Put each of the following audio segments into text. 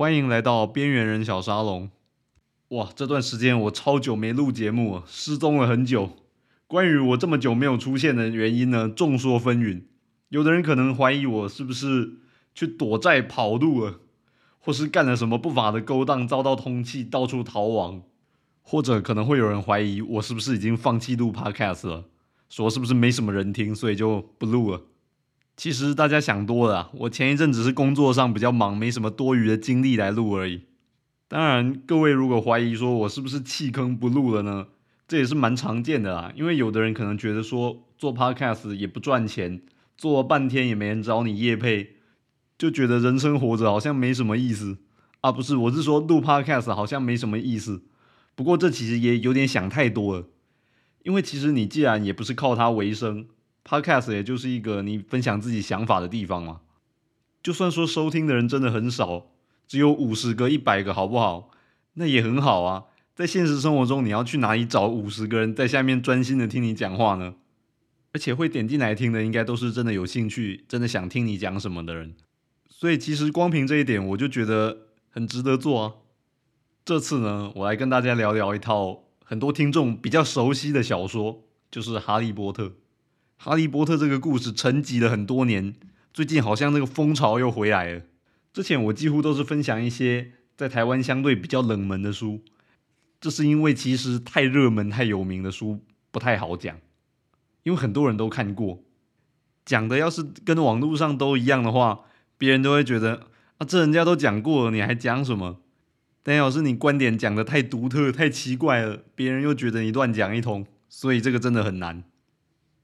欢迎来到边缘人小沙龙。哇，这段时间我超久没录节目，失踪了很久。关于我这么久没有出现的原因呢，众说纷纭。有的人可能怀疑我是不是去躲债跑路了，或是干了什么不法的勾当，遭到通缉，到处逃亡。或者可能会有人怀疑我是不是已经放弃录 Podcast 了，说是不是没什么人听，所以就不录了。其实大家想多了，我前一阵只是工作上比较忙，没什么多余的精力来录而已。当然，各位如果怀疑说我是不是弃坑不录了呢？这也是蛮常见的啦。因为有的人可能觉得说做 Podcast 也不赚钱，做了半天也没人找你夜配，就觉得人生活着好像没什么意思啊。不是，我是说录 Podcast 好像没什么意思。不过这其实也有点想太多了，因为其实你既然也不是靠它为生，Podcast 也就是一个你分享自己想法的地方嘛。就算说收听的人真的很少。只有五十个、一百个，好不好？那也很好啊。在现实生活中，你要去哪里找五十个人在下面专心的听你讲话呢？而且会点进来听的，应该都是真的有兴趣、真的想听你讲什么的人。所以，其实光凭这一点，我就觉得很值得做啊。这次呢，我来跟大家聊聊一套很多听众比较熟悉的小说，就是《哈利波特》。《哈利波特》这个故事沉寂了很多年，最近好像这个风潮又回来了。之前我几乎都是分享一些在台湾相对比较冷门的书，这是因为其实太热门、太有名的书不太好讲，因为很多人都看过，讲的要是跟网络上都一样的话，别人都会觉得啊，这人家都讲过了，你还讲什么？但要是你观点讲的太独特、太奇怪了，别人又觉得你乱讲一通，所以这个真的很难。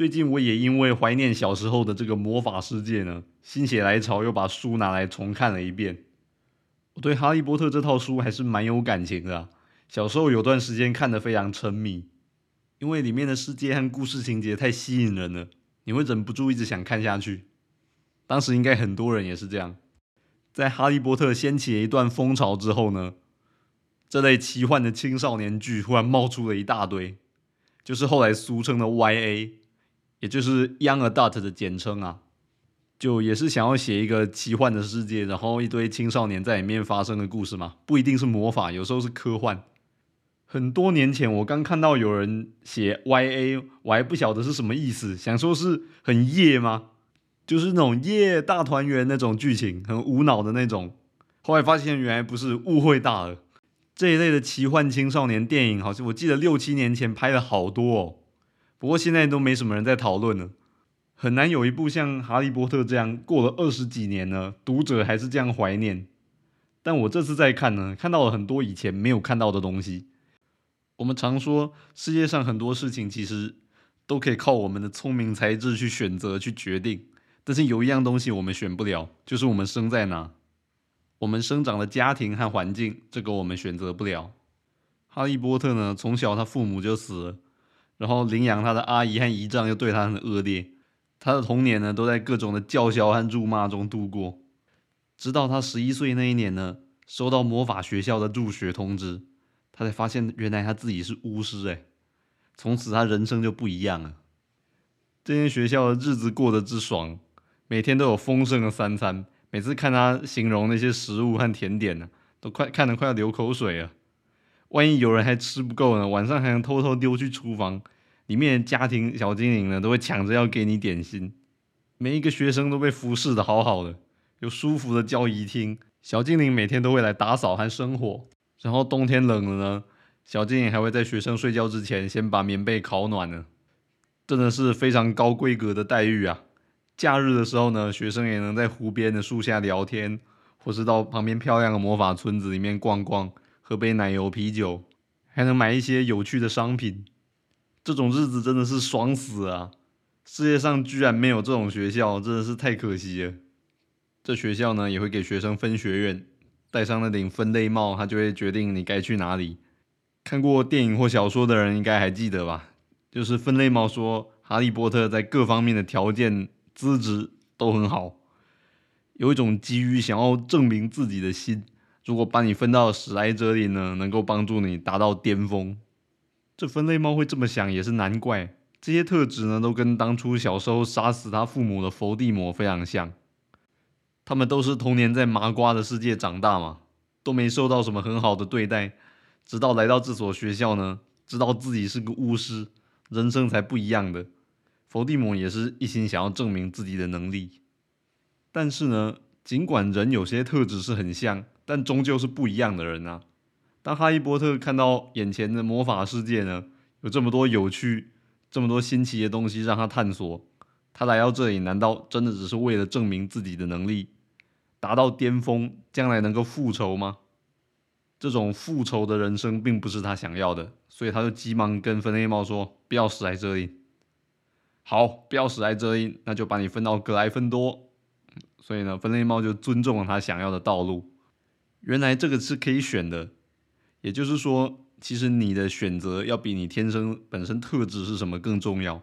最近我也因为怀念小时候的这个魔法世界呢，心血来潮又把书拿来重看了一遍。我对《哈利波特》这套书还是蛮有感情的，小时候有段时间看的非常沉迷，因为里面的世界和故事情节太吸引人了，你会忍不住一直想看下去。当时应该很多人也是这样。在《哈利波特》掀起了一段风潮之后呢，这类奇幻的青少年剧忽然冒出了一大堆，就是后来俗称的 YA。也就是 Young Adult 的简称啊，就也是想要写一个奇幻的世界，然后一堆青少年在里面发生的故事嘛，不一定是魔法，有时候是科幻。很多年前我刚看到有人写 YA，我还不晓得是什么意思，想说是很夜吗？就是那种夜大团圆那种剧情，很无脑的那种。后来发现原来不是，误会大了。这一类的奇幻青少年电影，好像我记得六七年前拍了好多哦。不过现在都没什么人在讨论了，很难有一部像《哈利波特》这样过了二十几年了，读者还是这样怀念。但我这次在看呢，看到了很多以前没有看到的东西。我们常说世界上很多事情其实都可以靠我们的聪明才智去选择去决定，但是有一样东西我们选不了，就是我们生在哪，我们生长的家庭和环境，这个我们选择不了。哈利波特呢，从小他父母就死了。然后领养他的阿姨和姨丈又对他很恶劣，他的童年呢都在各种的叫嚣和辱骂中度过。直到他十一岁那一年呢，收到魔法学校的入学通知，他才发现原来他自己是巫师哎！从此他人生就不一样了。这间学校的日子过得之爽，每天都有丰盛的三餐，每次看他形容那些食物和甜点呢，都快看得快要流口水了。万一有人还吃不够呢，晚上还能偷偷溜去厨房，里面的家庭小精灵呢，都会抢着要给你点心。每一个学生都被服侍的好好的，有舒服的教仪厅，小精灵每天都会来打扫和生火。然后冬天冷了呢，小精灵还会在学生睡觉之前先把棉被烤暖呢，真的是非常高规格的待遇啊！假日的时候呢，学生也能在湖边的树下聊天，或是到旁边漂亮的魔法村子里面逛逛。喝杯奶油啤酒，还能买一些有趣的商品，这种日子真的是爽死啊！世界上居然没有这种学校，真的是太可惜了。这学校呢，也会给学生分学院，戴上那顶分类帽，他就会决定你该去哪里。看过电影或小说的人应该还记得吧？就是分类帽说，哈利波特在各方面的条件、资质都很好，有一种急于想要证明自己的心。如果把你分到史莱哲林呢，能够帮助你达到巅峰。这分类猫会这么想也是难怪。这些特质呢，都跟当初小时候杀死他父母的伏地魔非常像。他们都是童年在麻瓜的世界长大嘛，都没受到什么很好的对待，直到来到这所学校呢，知道自己是个巫师，人生才不一样的。伏地魔也是一心想要证明自己的能力，但是呢，尽管人有些特质是很像，但终究是不一样的人啊。当哈利波特看到眼前的魔法世界呢，有这么多有趣、这么多新奇的东西让他探索，他来到这里，难道真的只是为了证明自己的能力，达到巅峰，将来能够复仇吗？这种复仇的人生并不是他想要的，所以他就急忙跟分内帽说：“不要死在这里，好，不要死在这里，那就把你分到格莱芬多。”所以呢，分类猫就尊重了他想要的道路。原来这个是可以选的。也就是说，其实你的选择要比你天生本身特质是什么更重要。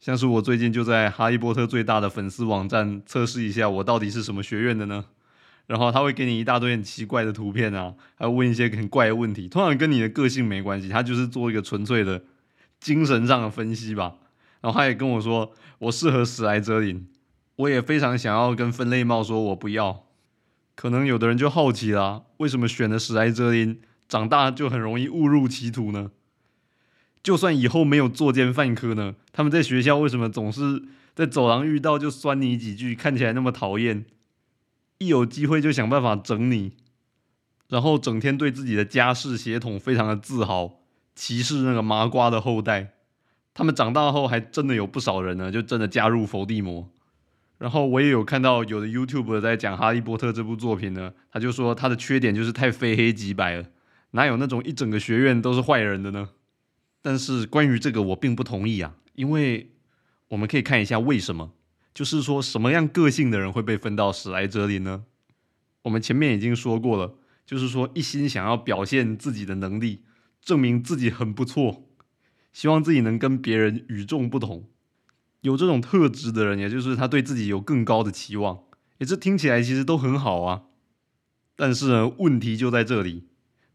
像是我最近就在哈利波特最大的粉丝网站测试一下，我到底是什么学院的呢？然后他会给你一大堆很奇怪的图片啊，还问一些很怪的问题，通常跟你的个性没关系，他就是做一个纯粹的精神上的分析吧。然后他也跟我说，我适合史莱哲林，我也非常想要跟分类帽说，我不要。可能有的人就好奇啦，为什么选的史莱哲林？长大就很容易误入歧途呢。就算以后没有作奸犯科呢，他们在学校为什么总是在走廊遇到就酸你几句，看起来那么讨厌？一有机会就想办法整你，然后整天对自己的家世血统非常的自豪，歧视那个麻瓜的后代。他们长大后还真的有不少人呢，就真的加入伏地魔。然后我也有看到有的 YouTube 在讲《哈利波特》这部作品呢，他就说他的缺点就是太非黑即白了。哪有那种一整个学院都是坏人的呢？但是关于这个我并不同意啊，因为我们可以看一下为什么，就是说什么样个性的人会被分到史莱哲林呢？我们前面已经说过了，就是说一心想要表现自己的能力，证明自己很不错，希望自己能跟别人与众不同，有这种特质的人，也就是他对自己有更高的期望，诶这听起来其实都很好啊。但是呢，问题就在这里。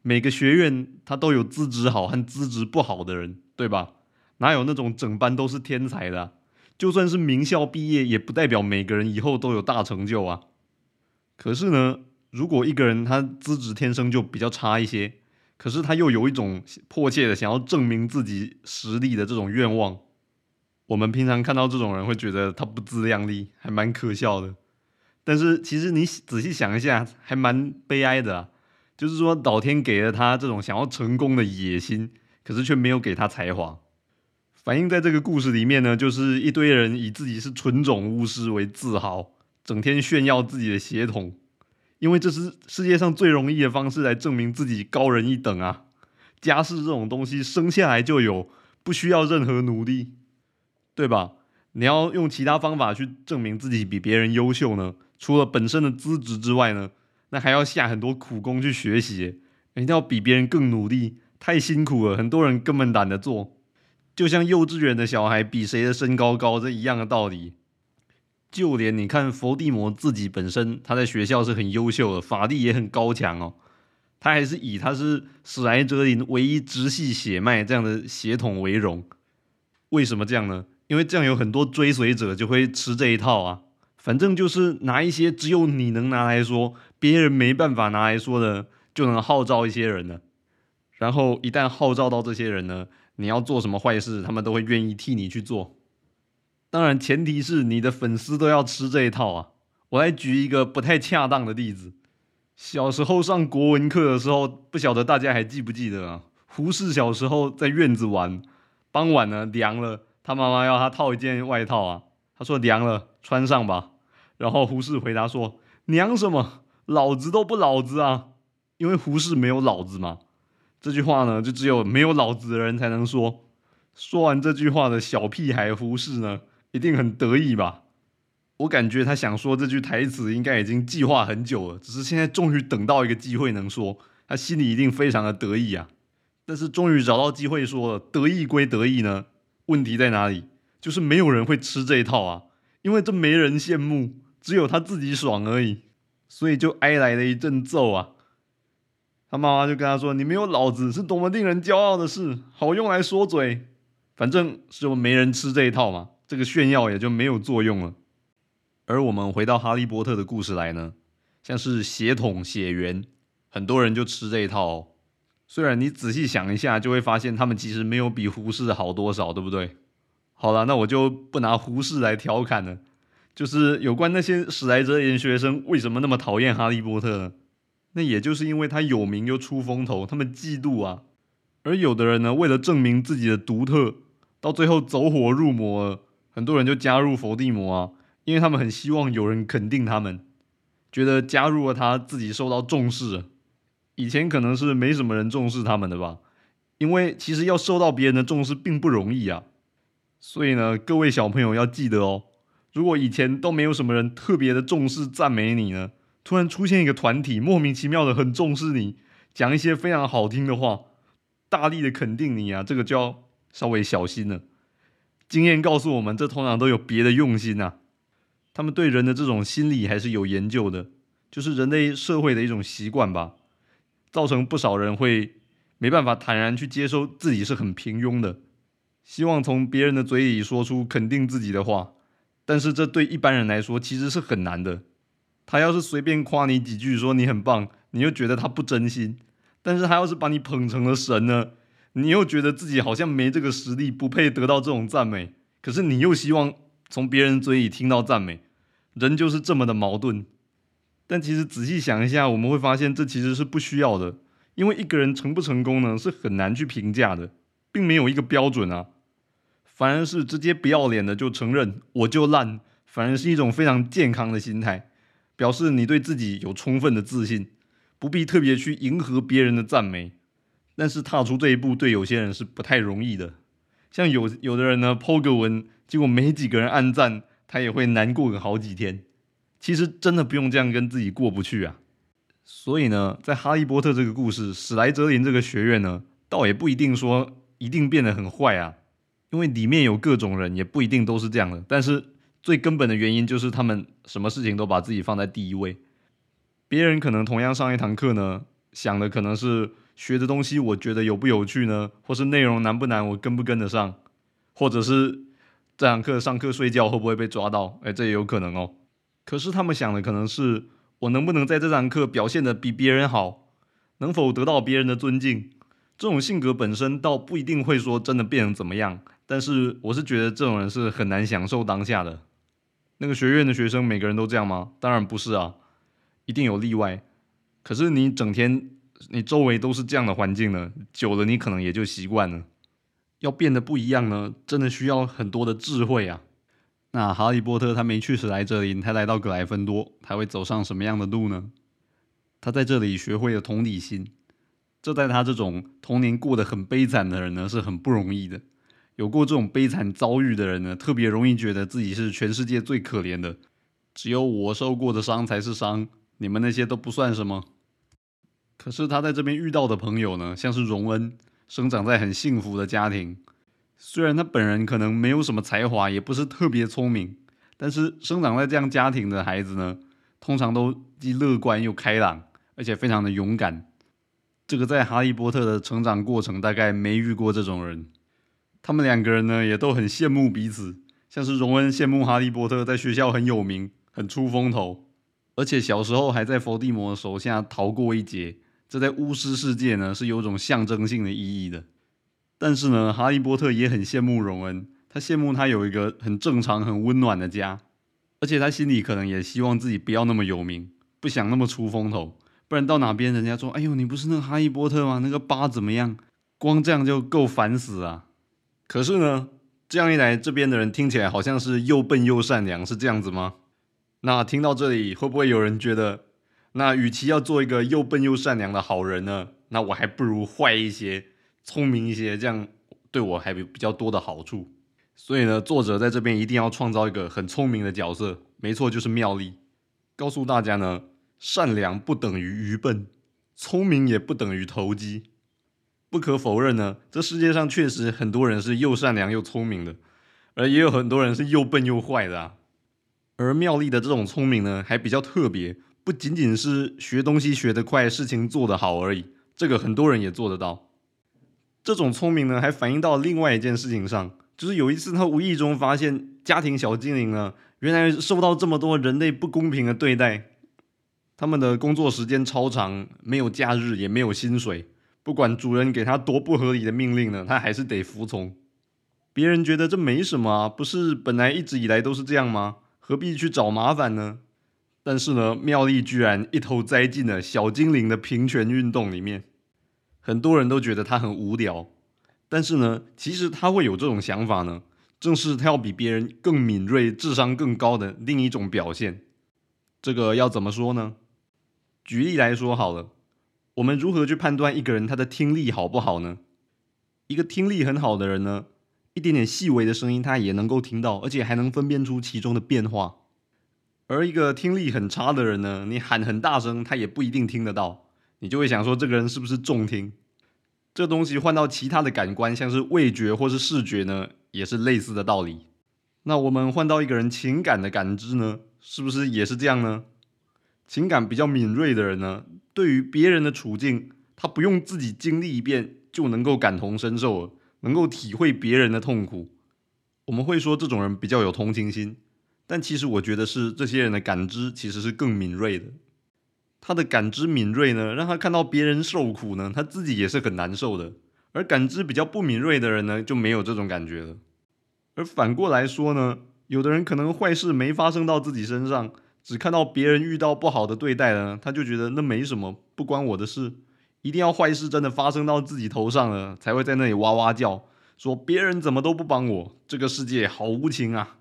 每个学院他都有资质好和资质不好的人，对吧？哪有那种整班都是天才的？就算是名校毕业，也不代表每个人以后都有大成就啊。可是呢，如果一个人他资质天生就比较差一些，可是他又有一种迫切的想要证明自己实力的这种愿望，我们平常看到这种人会觉得他不自量力，还蛮可笑的。但是其实你仔细想一下，还蛮悲哀的。就是说，老天给了他这种想要成功的野心，可是却没有给他才华。反映在这个故事里面呢，就是一堆人以自己是纯种巫师为自豪，整天炫耀自己的血统，因为这是世界上最容易的方式来证明自己高人一等啊！家世这种东西生下来就有，不需要任何努力，对吧？你要用其他方法去证明自己比别人优秀呢？除了本身的资质之外呢？那还要下很多苦功去学习，一定要比别人更努力，太辛苦了，很多人根本懒得做。就像幼稚园的小孩比谁的身高高这一样的道理。就连你看伏地魔自己本身，他在学校是很优秀的，法力也很高强哦，他还是以他是史莱哲林唯一直系血脉这样的血统为荣。为什么这样呢？因为这样有很多追随者就会吃这一套啊。反正就是拿一些只有你能拿来说，别人没办法拿来说的，就能号召一些人了。然后一旦号召到这些人呢，你要做什么坏事，他们都会愿意替你去做。当然，前提是你的粉丝都要吃这一套啊。我来举一个不太恰当的例子：小时候上国文课的时候，不晓得大家还记不记得啊？胡适小时候在院子玩，傍晚呢凉了，他妈妈要他套一件外套啊，他说凉了，穿上吧。然后胡适回答说：“娘什么？老子都不老子啊！因为胡适没有老子嘛。这句话呢，就只有没有老子的人才能说。说完这句话的小屁孩胡适呢，一定很得意吧？我感觉他想说这句台词，应该已经计划很久了，只是现在终于等到一个机会能说，他心里一定非常的得意啊。但是终于找到机会说了，得意归得意呢，问题在哪里？就是没有人会吃这一套啊，因为这没人羡慕。”只有他自己爽而已，所以就挨来了一阵揍啊！他妈妈就跟他说：“你没有老子是多么令人骄傲的事，好用来说嘴。反正就没人吃这一套嘛，这个炫耀也就没有作用了。”而我们回到哈利波特的故事来呢，像是血统、血缘，很多人就吃这一套。哦。虽然你仔细想一下，就会发现他们其实没有比胡适好多少，对不对？好了，那我就不拿胡适来调侃了。就是有关那些史莱哲研学生为什么那么讨厌哈利波特呢？那也就是因为他有名又出风头，他们嫉妒啊。而有的人呢，为了证明自己的独特，到最后走火入魔了。很多人就加入伏地魔啊，因为他们很希望有人肯定他们，觉得加入了他自己受到重视。以前可能是没什么人重视他们的吧，因为其实要受到别人的重视并不容易啊。所以呢，各位小朋友要记得哦，如果以前都没有什么人特别的重视赞美你呢，突然出现一个团体莫名其妙的很重视你，讲一些非常好听的话，大力的肯定你啊，这个就要稍微小心了。经验告诉我们，这通常都有别的用心呐。他们对人的这种心理还是有研究的，就是人类社会的一种习惯吧，造成不少人会没办法坦然去接受自己是很平庸的。希望从别人的嘴里说出肯定自己的话，但是这对一般人来说其实是很难的。他要是随便夸你几句，说你很棒，你又觉得他不真心；但是他要是把你捧成了神呢，你又觉得自己好像没这个实力，不配得到这种赞美。可是你又希望从别人嘴里听到赞美，人就是这么的矛盾。但其实仔细想一下，我们会发现这其实是不需要的，因为一个人成不成功呢，是很难去评价的。并没有一个标准啊，反而是直接不要脸的就承认我就烂，反而是一种非常健康的心态，表示你对自己有充分的自信，不必特别去迎合别人的赞美。但是踏出这一步对有些人是不太容易的，像有有的人呢，po 个文，结果没几个人按赞，他也会难过个好几天。其实真的不用这样跟自己过不去啊。所以呢，在哈利波特这个故事，史莱哲林这个学院呢，倒也不一定说。一定变得很坏啊，因为里面有各种人，也不一定都是这样的。但是最根本的原因就是他们什么事情都把自己放在第一位。别人可能同样上一堂课呢，想的可能是学的东西，我觉得有不有趣呢？或是内容难不难，我跟不跟得上？或者是这堂课上课睡觉会不会被抓到？哎，这也有可能哦。可是他们想的可能是我能不能在这堂课表现的比别人好，能否得到别人的尊敬？这种性格本身倒不一定会说真的变成怎么样，但是我是觉得这种人是很难享受当下的。那个学院的学生每个人都这样吗？当然不是啊，一定有例外。可是你整天你周围都是这样的环境呢，久了你可能也就习惯了。要变得不一样呢，真的需要很多的智慧啊。那哈利波特他没去史莱哲林，他来到格莱芬多，他会走上什么样的路呢？他在这里学会了同理心。这在他这种童年过得很悲惨的人呢，是很不容易的。有过这种悲惨遭遇的人呢，特别容易觉得自己是全世界最可怜的。只有我受过的伤才是伤，你们那些都不算什么。可是他在这边遇到的朋友呢，像是荣恩，生长在很幸福的家庭。虽然他本人可能没有什么才华，也不是特别聪明，但是生长在这样家庭的孩子呢，通常都既乐观又开朗，而且非常的勇敢。这个在哈利波特的成长过程大概没遇过这种人，他们两个人呢也都很羡慕彼此，像是荣恩羡慕哈利波特在学校很有名，很出风头，而且小时候还在伏地魔手下逃过一劫，这在巫师世界呢是有种象征性的意义的。但是呢，哈利波特也很羡慕荣恩，他羡慕他有一个很正常、很温暖的家，而且他心里可能也希望自己不要那么有名，不想那么出风头。不然到哪边，人家说：“哎呦，你不是那个哈利波特吗？那个疤怎么样？”光这样就够烦死啊！可是呢，这样一来，这边的人听起来好像是又笨又善良，是这样子吗？那听到这里，会不会有人觉得，那与其要做一个又笨又善良的好人呢，那我还不如坏一些、聪明一些，这样对我还比比较多的好处。所以呢，作者在这边一定要创造一个很聪明的角色，没错，就是妙丽，告诉大家呢。善良不等于愚笨，聪明也不等于投机。不可否认呢，这世界上确实很多人是又善良又聪明的，而也有很多人是又笨又坏的啊。而妙丽的这种聪明呢，还比较特别，不仅仅是学东西学得快、事情做得好而已，这个很多人也做得到。这种聪明呢，还反映到另外一件事情上，就是有一次他无意中发现家庭小精灵呢，原来受到这么多人类不公平的对待。他们的工作时间超长，没有假日，也没有薪水。不管主人给他多不合理的命令呢，他还是得服从。别人觉得这没什么啊，不是本来一直以来都是这样吗？何必去找麻烦呢？但是呢，妙丽居然一头栽进了小精灵的平权运动里面。很多人都觉得他很无聊，但是呢，其实他会有这种想法呢，正是他要比别人更敏锐、智商更高的另一种表现。这个要怎么说呢？举例来说好了，我们如何去判断一个人他的听力好不好呢？一个听力很好的人呢，一点点细微的声音他也能够听到，而且还能分辨出其中的变化。而一个听力很差的人呢，你喊很大声，他也不一定听得到。你就会想说，这个人是不是重听？这东西换到其他的感官，像是味觉或是视觉呢，也是类似的道理。那我们换到一个人情感的感知呢，是不是也是这样呢？情感比较敏锐的人呢，对于别人的处境，他不用自己经历一遍就能够感同身受了，能够体会别人的痛苦。我们会说这种人比较有同情心，但其实我觉得是这些人的感知其实是更敏锐的。他的感知敏锐呢，让他看到别人受苦呢，他自己也是很难受的。而感知比较不敏锐的人呢，就没有这种感觉了。而反过来说呢，有的人可能坏事没发生到自己身上。只看到别人遇到不好的对待呢，他就觉得那没什么，不关我的事。一定要坏事真的发生到自己头上了，才会在那里哇哇叫，说别人怎么都不帮我，这个世界好无情啊！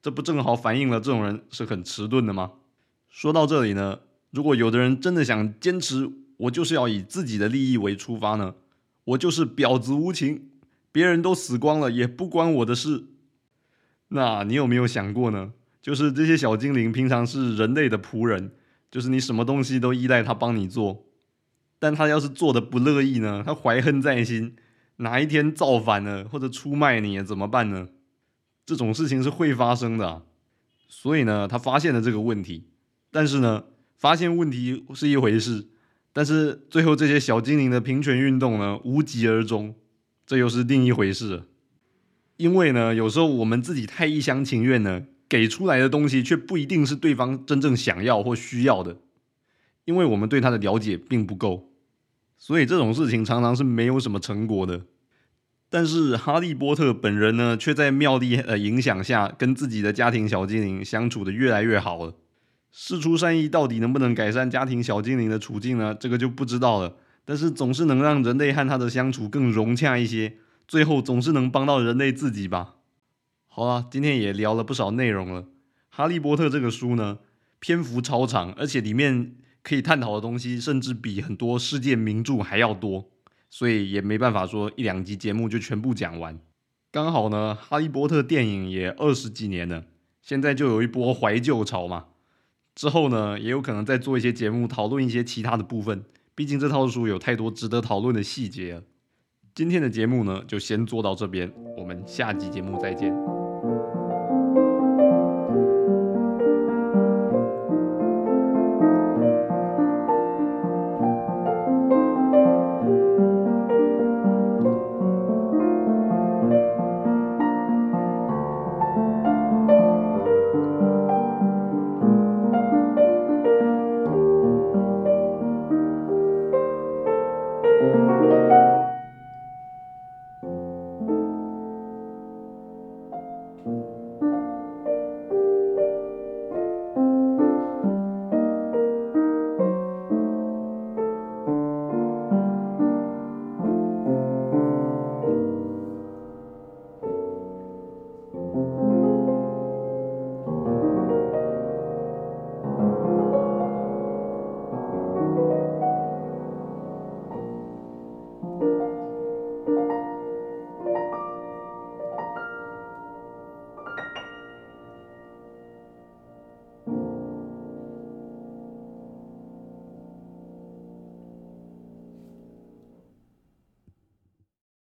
这不正好反映了这种人是很迟钝的吗？说到这里呢，如果有的人真的想坚持，我就是要以自己的利益为出发呢，我就是婊子无情，别人都死光了也不关我的事。那你有没有想过呢？就是这些小精灵平常是人类的仆人，就是你什么东西都依赖他帮你做，但他要是做的不乐意呢？他怀恨在心，哪一天造反了或者出卖你怎么办呢？这种事情是会发生的，所以呢，他发现了这个问题，但是呢，发现问题是一回事，但是最后这些小精灵的平权运动呢，无疾而终，这又是另一回事。因为呢，有时候我们自己太一厢情愿呢。给出来的东西却不一定是对方真正想要或需要的，因为我们对他的了解并不够，所以这种事情常常是没有什么成果的。但是哈利波特本人呢，却在妙丽的影响下，跟自己的家庭小精灵相处的越来越好了。事出善意，到底能不能改善家庭小精灵的处境呢？这个就不知道了。但是总是能让人类和他的相处更融洽一些，最后总是能帮到人类自己吧。好了，今天也聊了不少内容了。《哈利波特》这个书呢，篇幅超长，而且里面可以探讨的东西甚至比很多世界名著还要多，所以也没办法说一两集节目就全部讲完。刚好呢，《哈利波特》电影也二十几年了，现在就有一波怀旧潮嘛。之后呢，也有可能再做一些节目讨论一些其他的部分，毕竟这套书有太多值得讨论的细节了。今天的节目呢，就先做到这边，我们下集节目再见。